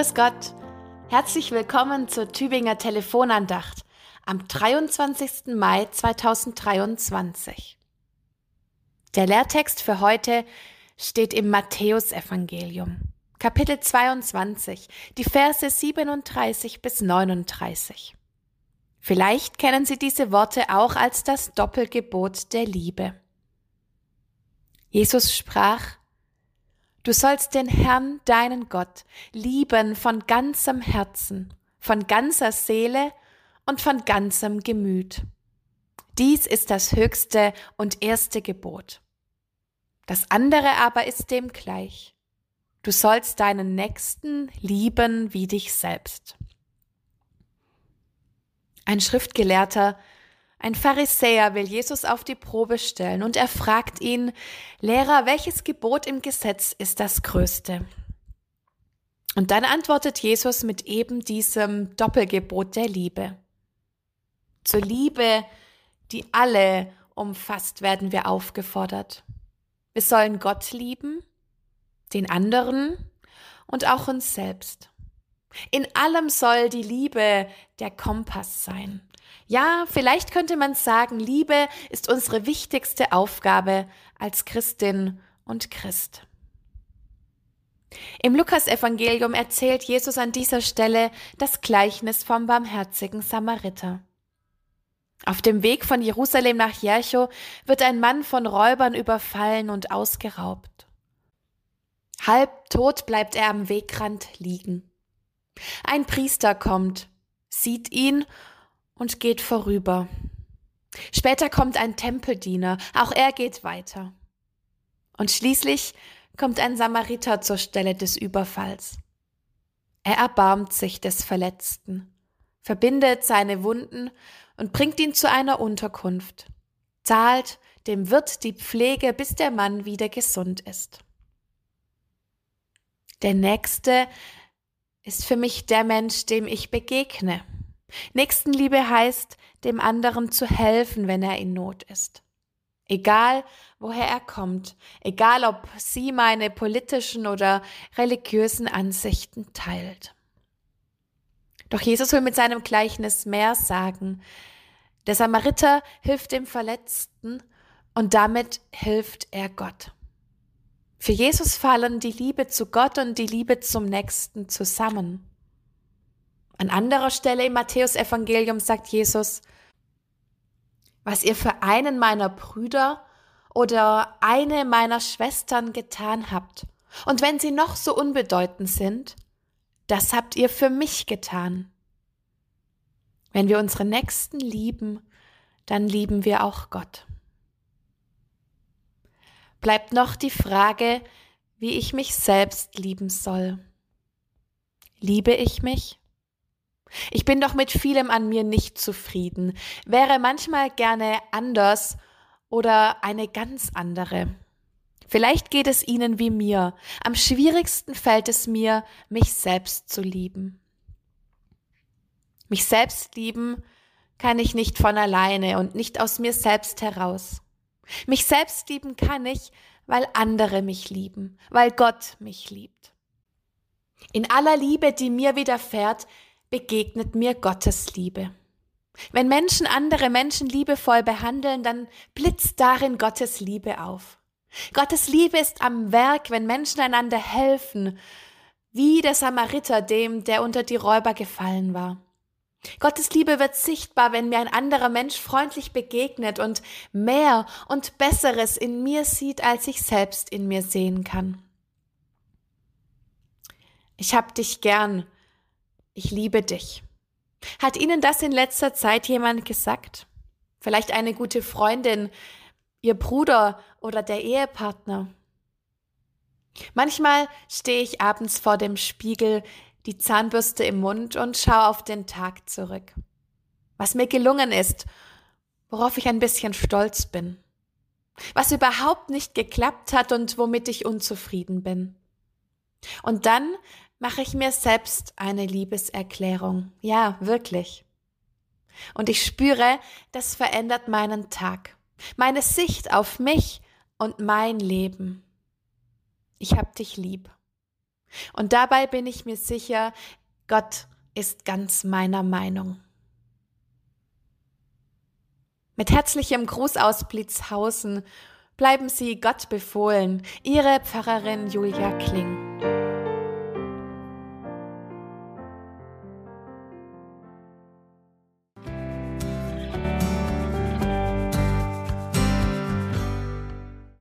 Grüß Gott. Herzlich willkommen zur Tübinger Telefonandacht am 23. Mai 2023. Der Lehrtext für heute steht im Matthäusevangelium, Kapitel 22, die Verse 37 bis 39. Vielleicht kennen Sie diese Worte auch als das Doppelgebot der Liebe. Jesus sprach, Du sollst den Herrn, deinen Gott, lieben von ganzem Herzen, von ganzer Seele und von ganzem Gemüt. Dies ist das höchste und erste Gebot. Das andere aber ist dem gleich. Du sollst deinen Nächsten lieben wie dich selbst. Ein Schriftgelehrter ein Pharisäer will Jesus auf die Probe stellen und er fragt ihn, Lehrer, welches Gebot im Gesetz ist das größte? Und dann antwortet Jesus mit eben diesem Doppelgebot der Liebe. Zur Liebe, die alle umfasst, werden wir aufgefordert. Wir sollen Gott lieben, den anderen und auch uns selbst. In allem soll die Liebe der Kompass sein. Ja, vielleicht könnte man sagen, Liebe ist unsere wichtigste Aufgabe als Christin und Christ. Im Lukasevangelium erzählt Jesus an dieser Stelle das Gleichnis vom barmherzigen Samariter. Auf dem Weg von Jerusalem nach Jericho wird ein Mann von Räubern überfallen und ausgeraubt. Halb tot bleibt er am Wegrand liegen. Ein Priester kommt, sieht ihn und geht vorüber. Später kommt ein Tempeldiener, auch er geht weiter. Und schließlich kommt ein Samariter zur Stelle des Überfalls. Er erbarmt sich des Verletzten, verbindet seine Wunden und bringt ihn zu einer Unterkunft, zahlt dem Wirt die Pflege, bis der Mann wieder gesund ist. Der Nächste ist für mich der Mensch, dem ich begegne. Nächstenliebe heißt, dem anderen zu helfen, wenn er in Not ist. Egal, woher er kommt, egal, ob sie meine politischen oder religiösen Ansichten teilt. Doch Jesus will mit seinem Gleichnis mehr sagen. Der Samariter hilft dem Verletzten und damit hilft er Gott. Für Jesus fallen die Liebe zu Gott und die Liebe zum Nächsten zusammen. An anderer Stelle im Matthäusevangelium sagt Jesus, was ihr für einen meiner Brüder oder eine meiner Schwestern getan habt, und wenn sie noch so unbedeutend sind, das habt ihr für mich getan. Wenn wir unsere Nächsten lieben, dann lieben wir auch Gott. Bleibt noch die Frage, wie ich mich selbst lieben soll. Liebe ich mich? Ich bin doch mit vielem an mir nicht zufrieden, wäre manchmal gerne anders oder eine ganz andere. Vielleicht geht es Ihnen wie mir. Am schwierigsten fällt es mir, mich selbst zu lieben. Mich selbst lieben kann ich nicht von alleine und nicht aus mir selbst heraus. Mich selbst lieben kann ich, weil andere mich lieben, weil Gott mich liebt. In aller Liebe, die mir widerfährt, begegnet mir Gottes Liebe. Wenn Menschen andere Menschen liebevoll behandeln, dann blitzt darin Gottes Liebe auf. Gottes Liebe ist am Werk, wenn Menschen einander helfen, wie der Samariter dem, der unter die Räuber gefallen war. Gottes Liebe wird sichtbar, wenn mir ein anderer Mensch freundlich begegnet und mehr und Besseres in mir sieht, als ich selbst in mir sehen kann. Ich hab dich gern, ich liebe dich. Hat Ihnen das in letzter Zeit jemand gesagt? Vielleicht eine gute Freundin, Ihr Bruder oder der Ehepartner? Manchmal stehe ich abends vor dem Spiegel, die Zahnbürste im Mund und schaue auf den Tag zurück. Was mir gelungen ist, worauf ich ein bisschen stolz bin. Was überhaupt nicht geklappt hat und womit ich unzufrieden bin. Und dann mache ich mir selbst eine Liebeserklärung. Ja, wirklich. Und ich spüre, das verändert meinen Tag, meine Sicht auf mich und mein Leben. Ich hab dich lieb. Und dabei bin ich mir sicher, Gott ist ganz meiner Meinung. Mit herzlichem Gruß aus Blitzhausen bleiben Sie Gott befohlen, Ihre Pfarrerin Julia Kling.